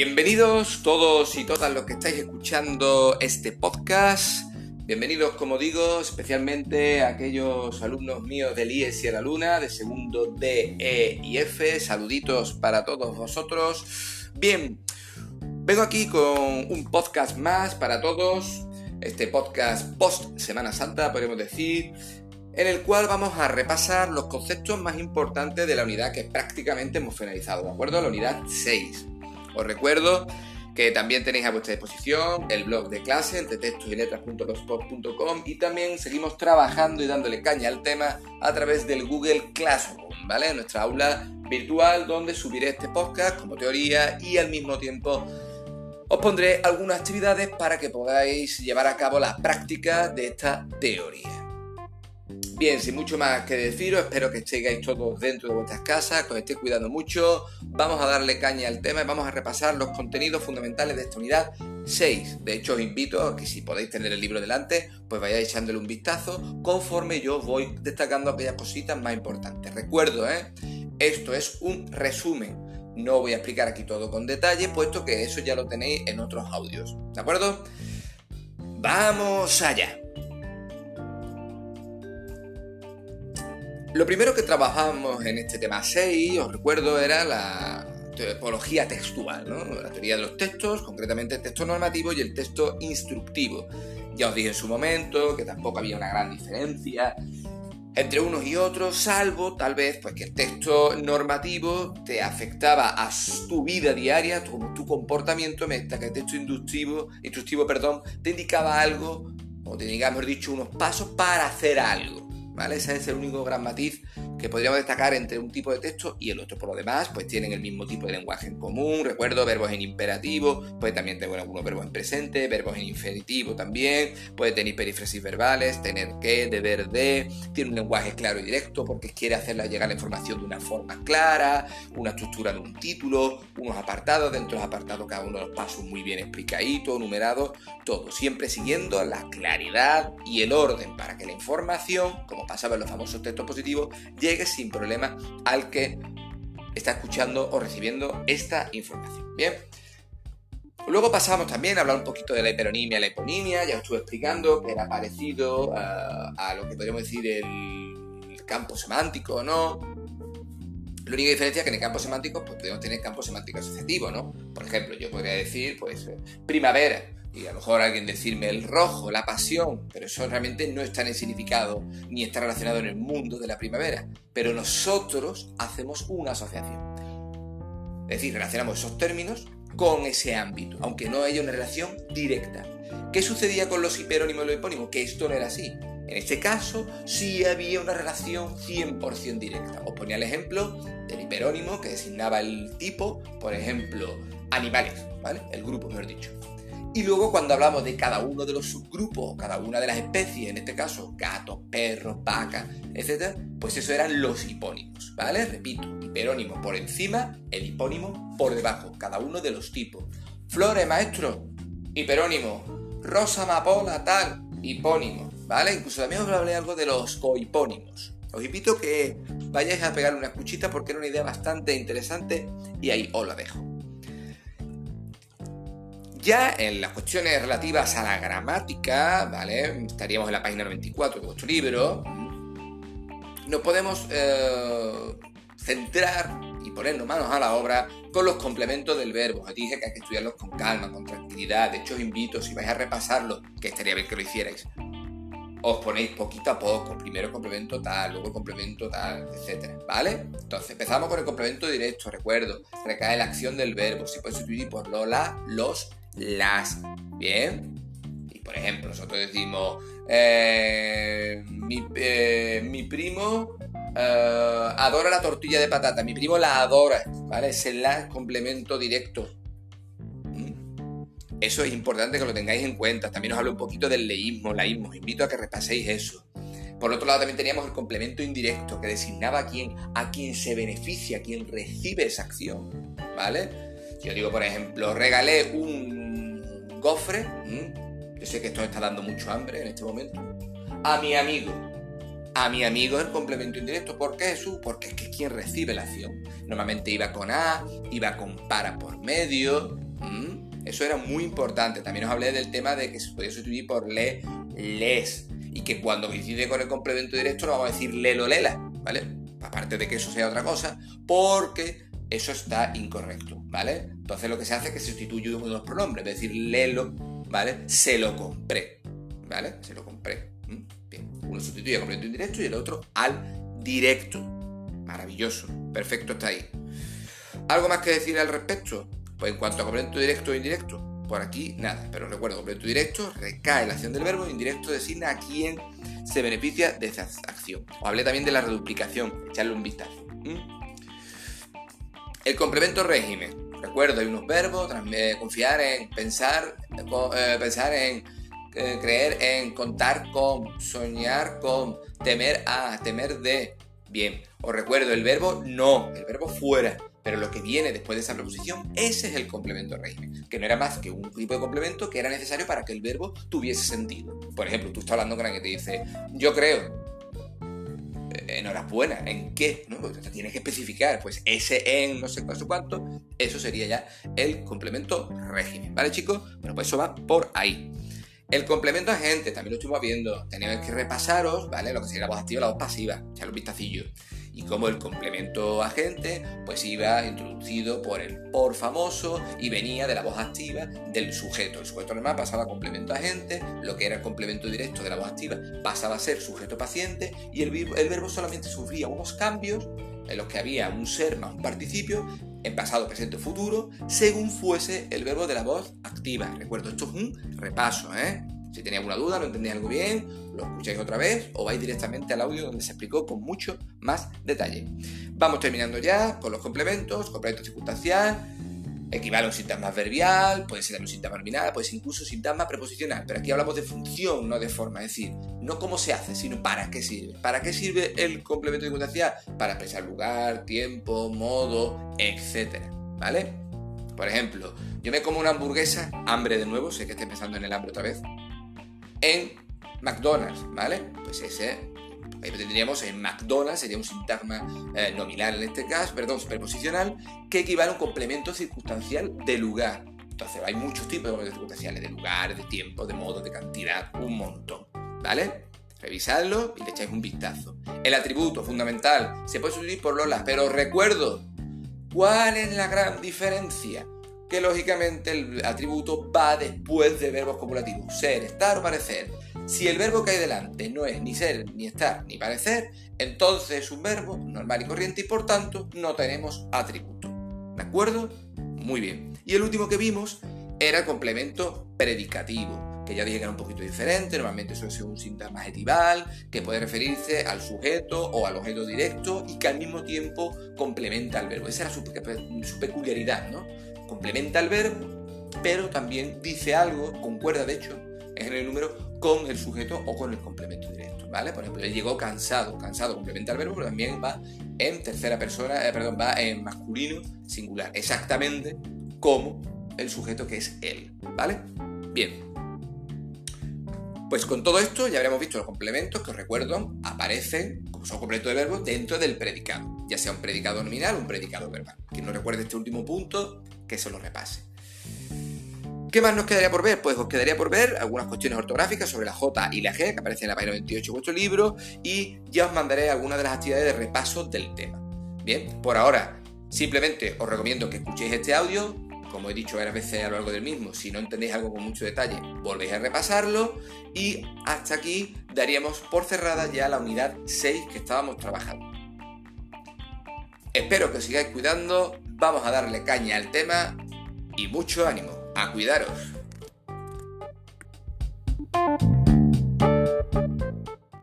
Bienvenidos todos y todas los que estáis escuchando este podcast. Bienvenidos, como digo, especialmente a aquellos alumnos míos del IES la Luna, de segundo D, E y F. Saluditos para todos vosotros. Bien, vengo aquí con un podcast más para todos. Este podcast post Semana Santa, podemos decir, en el cual vamos a repasar los conceptos más importantes de la unidad que prácticamente hemos finalizado, ¿de acuerdo? La unidad 6. Os recuerdo que también tenéis a vuestra disposición el blog de clase, el de textos y letras.blogspot.com y también seguimos trabajando y dándole caña al tema a través del Google Classroom, ¿vale? Nuestra aula virtual donde subiré este podcast como teoría y al mismo tiempo os pondré algunas actividades para que podáis llevar a cabo la práctica de esta teoría. Bien, sin mucho más que deciros, espero que estéis todos dentro de vuestras casas, que os estéis cuidando mucho. Vamos a darle caña al tema y vamos a repasar los contenidos fundamentales de esta unidad 6. De hecho, os invito a que si podéis tener el libro delante, pues vayáis echándole un vistazo conforme yo voy destacando aquellas cositas más importantes. Recuerdo, ¿eh? Esto es un resumen. No voy a explicar aquí todo con detalle, puesto que eso ya lo tenéis en otros audios. ¿De acuerdo? Vamos allá. Lo primero que trabajamos en este tema 6, os recuerdo, era la topología textual, la teoría de los textos, concretamente el texto normativo y el texto instructivo. Ya os dije en su momento que tampoco había una gran diferencia entre unos y otros, salvo tal vez pues, que el texto normativo te afectaba a tu vida diaria, tu, tu comportamiento, mientras que el texto instructivo, instructivo perdón, te indicaba algo, o te indicaba, mejor dicho, unos pasos para hacer algo. Ese es el único gran matiz que podríamos destacar entre un tipo de texto y el otro. Por lo demás, pues tienen el mismo tipo de lenguaje en común. Recuerdo verbos en imperativo, puede también tener algunos verbos en presente, verbos en infinitivo también, puede tener perífrasis verbales, tener que, deber de, tiene un lenguaje claro y directo porque quiere hacerla llegar la información de una forma clara, una estructura de un título, unos apartados, dentro de los apartados cada uno de los pasos muy bien explicadito, numerado, todo, siempre siguiendo la claridad y el orden para que la información, como pasaba en los famosos textos positivos, llegue sin problema al que está escuchando o recibiendo esta información. Bien. Luego pasamos también a hablar un poquito de la hiperonimia y la hiponimia. Ya os estuve explicando que era parecido a, a lo que podríamos decir el campo semántico, ¿no? La única diferencia es que en el campo semántico pues, podemos tener campo semántico asociativo, ¿no? Por ejemplo, yo podría decir, pues, eh, primavera y a lo mejor alguien decirme el rojo, la pasión, pero eso realmente no está en el significado ni está relacionado en el mundo de la primavera. Pero nosotros hacemos una asociación. Es decir, relacionamos esos términos con ese ámbito, aunque no haya una relación directa. ¿Qué sucedía con los hiperónimos y los hipónimos? Que esto no era así. En este caso, sí había una relación 100% directa. Os ponía el ejemplo del hiperónimo que designaba el tipo, por ejemplo, animales, ¿vale? El grupo, mejor dicho. Y luego cuando hablamos de cada uno de los subgrupos, cada una de las especies, en este caso gatos, perros, vacas, etc., pues eso eran los hipónimos, ¿vale? Repito, hiperónimo por encima, el hipónimo por debajo, cada uno de los tipos. Flores, maestro, hiperónimo. Rosa, amapola, tal, hipónimo, ¿vale? Incluso también os hablé algo de los cohipónimos. Os invito que vayáis a pegarle una escuchita porque era una idea bastante interesante y ahí os la dejo. Ya en las cuestiones relativas a la gramática, ¿vale? Estaríamos en la página 94 de vuestro libro. Nos podemos eh, centrar y ponernos manos a la obra con los complementos del verbo. Os dije que hay que estudiarlos con calma, con tranquilidad. De hecho, os invito, si vais a repasarlo, que estaría bien que lo hicierais, os ponéis poquito a poco, primero complemento tal, luego complemento tal, etcétera, ¿vale? Entonces empezamos con el complemento directo, recuerdo, recae la acción del verbo, se puede sustituir por lo, la, los, las. Bien. Y por ejemplo, nosotros decimos, eh, eh, mi, primo eh, adora la tortilla de patata, mi primo la adora, ¿vale? Es el complemento directo. ¿Mm? Eso es importante que lo tengáis en cuenta. También os hablo un poquito del leísmo, laísmo. Os invito a que repaséis eso. Por otro lado, también teníamos el complemento indirecto que designaba a quién, a quién se beneficia, a quién recibe esa acción. ¿Vale? Yo digo, por ejemplo, regalé un gofre, yo sé que esto está dando mucho hambre en este momento, a mi amigo. A mi amigo el complemento indirecto. ¿Por qué Jesús? Porque es que quien recibe la acción. Normalmente iba con A, iba con para por medio. Eso era muy importante. También os hablé del tema de que se podía sustituir por le, les. Y que cuando coincide con el complemento directo no vamos a decir lelo, lela, ¿vale? Aparte de que eso sea otra cosa, porque eso está incorrecto, ¿vale? Entonces lo que se hace es que se sustituye uno de los pronombres, es decir, lelo, ¿vale? Se lo compré, ¿vale? Se lo compré. Bien, uno sustituye al complemento indirecto y el otro al directo. Maravilloso, perfecto está ahí. ¿Algo más que decir al respecto? Pues en cuanto a complemento directo o indirecto, por aquí nada, pero recuerdo, complemento directo recae la acción del verbo, indirecto designa a quién se beneficia de esa acción. Os hablé también de la reduplicación, echarle un vistazo. El complemento régimen. Recuerdo, hay unos verbos, confiar en, pensar, eh, pensar en, eh, creer en, contar con, soñar con, temer a, temer de. Bien, os recuerdo el verbo no, el verbo fuera. Pero lo que viene después de esa preposición, ese es el complemento régimen, que no era más que un tipo de complemento que era necesario para que el verbo tuviese sentido. Por ejemplo, tú estás hablando con alguien que te dice, yo creo, enhorabuena, ¿en qué? ¿No? tienes que especificar, pues ese en no sé cuánto, eso sería ya el complemento régimen, ¿vale chicos? Bueno, pues eso va por ahí. El complemento agente, también lo estuvimos viendo, tenemos que repasaros, ¿vale? Lo que sería la voz activa y la voz pasiva, echarle un vistacillo y como el complemento agente pues iba introducido por el por famoso y venía de la voz activa del sujeto. El sujeto normal pasaba a complemento agente, lo que era el complemento directo de la voz activa pasaba a ser sujeto paciente y el, el verbo solamente sufría unos cambios en los que había un ser más un participio en pasado, presente o futuro, según fuese el verbo de la voz activa. Recuerdo, esto es un repaso, ¿eh? Si tenéis alguna duda, no entendéis algo bien, lo escucháis otra vez o vais directamente al audio donde se explicó con mucho más detalle. Vamos terminando ya con los complementos, complemento circunstancial, equivale a un sintagma verbial, puede ser un sintagma nominal, puede ser incluso sintagma preposicional, pero aquí hablamos de función, no de forma, es decir, no cómo se hace, sino para qué sirve. ¿Para qué sirve el complemento circunstancial? Para expresar lugar, tiempo, modo, etc. ¿Vale? Por ejemplo, yo me como una hamburguesa, hambre de nuevo, sé que estoy pensando en el hambre otra vez, en McDonald's, ¿vale? Pues ese, ahí tendríamos en McDonald's, sería un sintagma eh, nominal en este caso, perdón, superposicional, que equivale a un complemento circunstancial de lugar. Entonces hay muchos tipos de complementos circunstanciales, de lugar, de tiempo, de modo, de cantidad, un montón, ¿vale? Revisadlo y le echáis un vistazo. El atributo fundamental se puede sustituir por Lola, pero recuerdo, ¿cuál es la gran diferencia? Que lógicamente el atributo va después de verbos copulativos, ser, estar o parecer. Si el verbo que hay delante no es ni ser, ni estar, ni parecer, entonces es un verbo normal y corriente y por tanto no tenemos atributo. ¿De acuerdo? Muy bien. Y el último que vimos era el complemento predicativo, que ya dije que era un poquito diferente, normalmente suele ser un sintagma adjetival, que puede referirse al sujeto o al objeto directo y que al mismo tiempo complementa al verbo. Esa era su, su peculiaridad, ¿no? Complementa el verbo, pero también dice algo, concuerda de hecho, en el número con el sujeto o con el complemento directo, ¿vale? Por ejemplo, él llegó cansado, cansado complementa el verbo, pero también va en tercera persona, eh, perdón, va en masculino singular, exactamente como el sujeto que es él, ¿vale? Bien. Pues con todo esto ya habremos visto los complementos que os recuerdo aparecen como son complementos de verbo dentro del predicado, ya sea un predicado nominal o un predicado verbal. Quien no recuerde este último punto, que se lo repase. ¿Qué más nos quedaría por ver? Pues os quedaría por ver algunas cuestiones ortográficas sobre la J y la G que aparecen en la página 28 de vuestro libro y ya os mandaré algunas de las actividades de repaso del tema. Bien, por ahora simplemente os recomiendo que escuchéis este audio, como he dicho varias veces a lo largo del mismo, si no entendéis algo con mucho detalle, volvéis a repasarlo y hasta aquí daríamos por cerrada ya la unidad 6 que estábamos trabajando. Espero que os sigáis cuidando, vamos a darle caña al tema y mucho ánimo, a cuidaros.